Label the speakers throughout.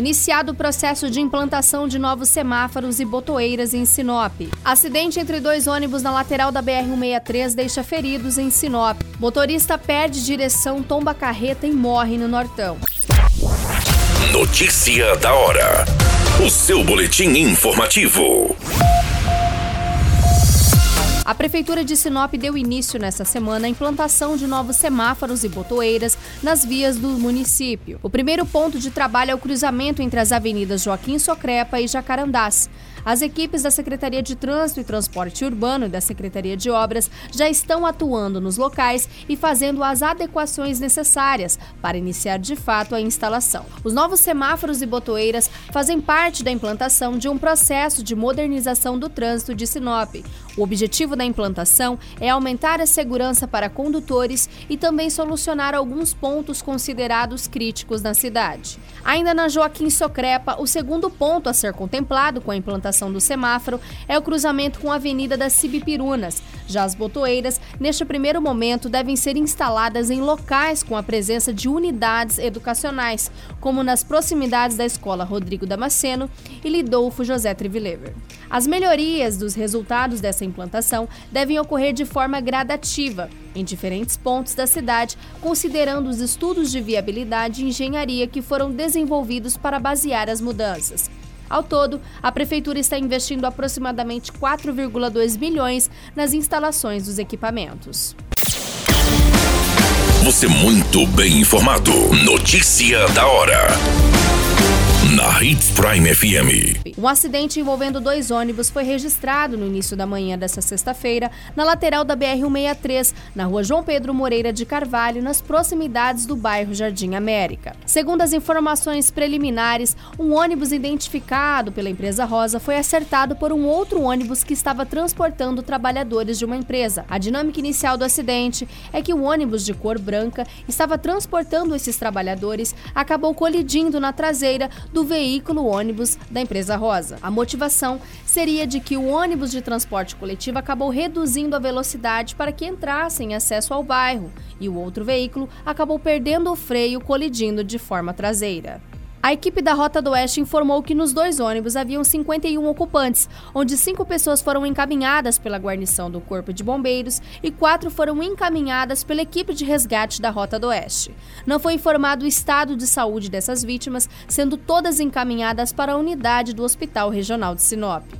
Speaker 1: Iniciado o processo de implantação de novos semáforos e botoeiras em Sinop. Acidente entre dois ônibus na lateral da BR-163 deixa feridos em Sinop. Motorista perde direção, tomba carreta e morre no Nortão.
Speaker 2: Notícia da hora. O seu boletim informativo.
Speaker 1: A Prefeitura de Sinop deu início nesta semana à implantação de novos semáforos e botoeiras nas vias do município. O primeiro ponto de trabalho é o cruzamento entre as avenidas Joaquim Socrepa e Jacarandás. As equipes da Secretaria de Trânsito e Transporte Urbano e da Secretaria de Obras já estão atuando nos locais e fazendo as adequações necessárias para iniciar de fato a instalação. Os novos semáforos e botoeiras fazem parte da implantação de um processo de modernização do trânsito de Sinop. O objetivo da implantação é aumentar a segurança para condutores e também solucionar alguns pontos considerados críticos na cidade. Ainda na Joaquim Socrepa, o segundo ponto a ser contemplado com a implantação implantação do semáforo é o cruzamento com a Avenida das Cibipirunas. Já as botoeiras, neste primeiro momento, devem ser instaladas em locais com a presença de unidades educacionais, como nas proximidades da Escola Rodrigo Damasceno e Lidolfo José Trivilever. As melhorias dos resultados dessa implantação devem ocorrer de forma gradativa, em diferentes pontos da cidade, considerando os estudos de viabilidade e engenharia que foram desenvolvidos para basear as mudanças. Ao todo, a prefeitura está investindo aproximadamente 4,2 milhões nas instalações dos equipamentos.
Speaker 2: Você muito bem informado. Notícia da hora na Hits Prime FM.
Speaker 1: Um acidente envolvendo dois ônibus foi registrado no início da manhã desta sexta-feira na lateral da BR-163, na rua João Pedro Moreira de Carvalho, nas proximidades do bairro Jardim América. Segundo as informações preliminares, um ônibus identificado pela empresa Rosa foi acertado por um outro ônibus que estava transportando trabalhadores de uma empresa. A dinâmica inicial do acidente é que o ônibus de cor branca estava transportando esses trabalhadores, acabou colidindo na traseira do do veículo ônibus da empresa Rosa. A motivação seria de que o ônibus de transporte coletivo acabou reduzindo a velocidade para que entrasse em acesso ao bairro e o outro veículo acabou perdendo o freio colidindo de forma traseira. A equipe da Rota do Oeste informou que nos dois ônibus haviam 51 ocupantes, onde cinco pessoas foram encaminhadas pela guarnição do Corpo de Bombeiros e quatro foram encaminhadas pela equipe de resgate da Rota do Oeste. Não foi informado o estado de saúde dessas vítimas, sendo todas encaminhadas para a unidade do Hospital Regional de Sinop.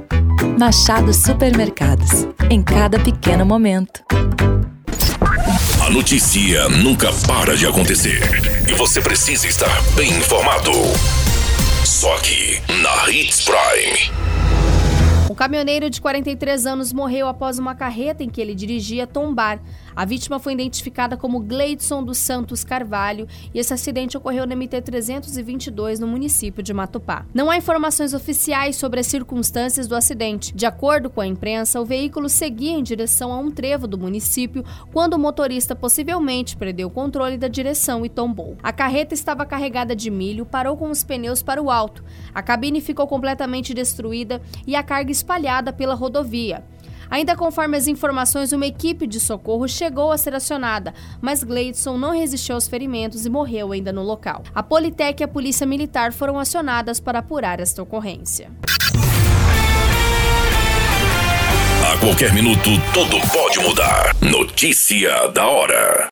Speaker 3: Machado Supermercados. Em cada pequeno momento.
Speaker 2: A notícia nunca para de acontecer. E você precisa estar bem informado. Só aqui, na Hits Prime.
Speaker 1: Um caminhoneiro de 43 anos morreu após uma carreta em que ele dirigia tombar. A vítima foi identificada como Gleidson dos Santos Carvalho e esse acidente ocorreu na MT-322 no município de Matupá. Não há informações oficiais sobre as circunstâncias do acidente. De acordo com a imprensa, o veículo seguia em direção a um trevo do município quando o motorista possivelmente perdeu o controle da direção e tombou. A carreta estava carregada de milho, parou com os pneus para o alto. A cabine ficou completamente destruída e a carga espalhada pela rodovia. Ainda conforme as informações, uma equipe de socorro chegou a ser acionada, mas Gleidson não resistiu aos ferimentos e morreu ainda no local. A Politec e a Polícia Militar foram acionadas para apurar esta ocorrência.
Speaker 2: A qualquer minuto, tudo pode mudar. Notícia da hora.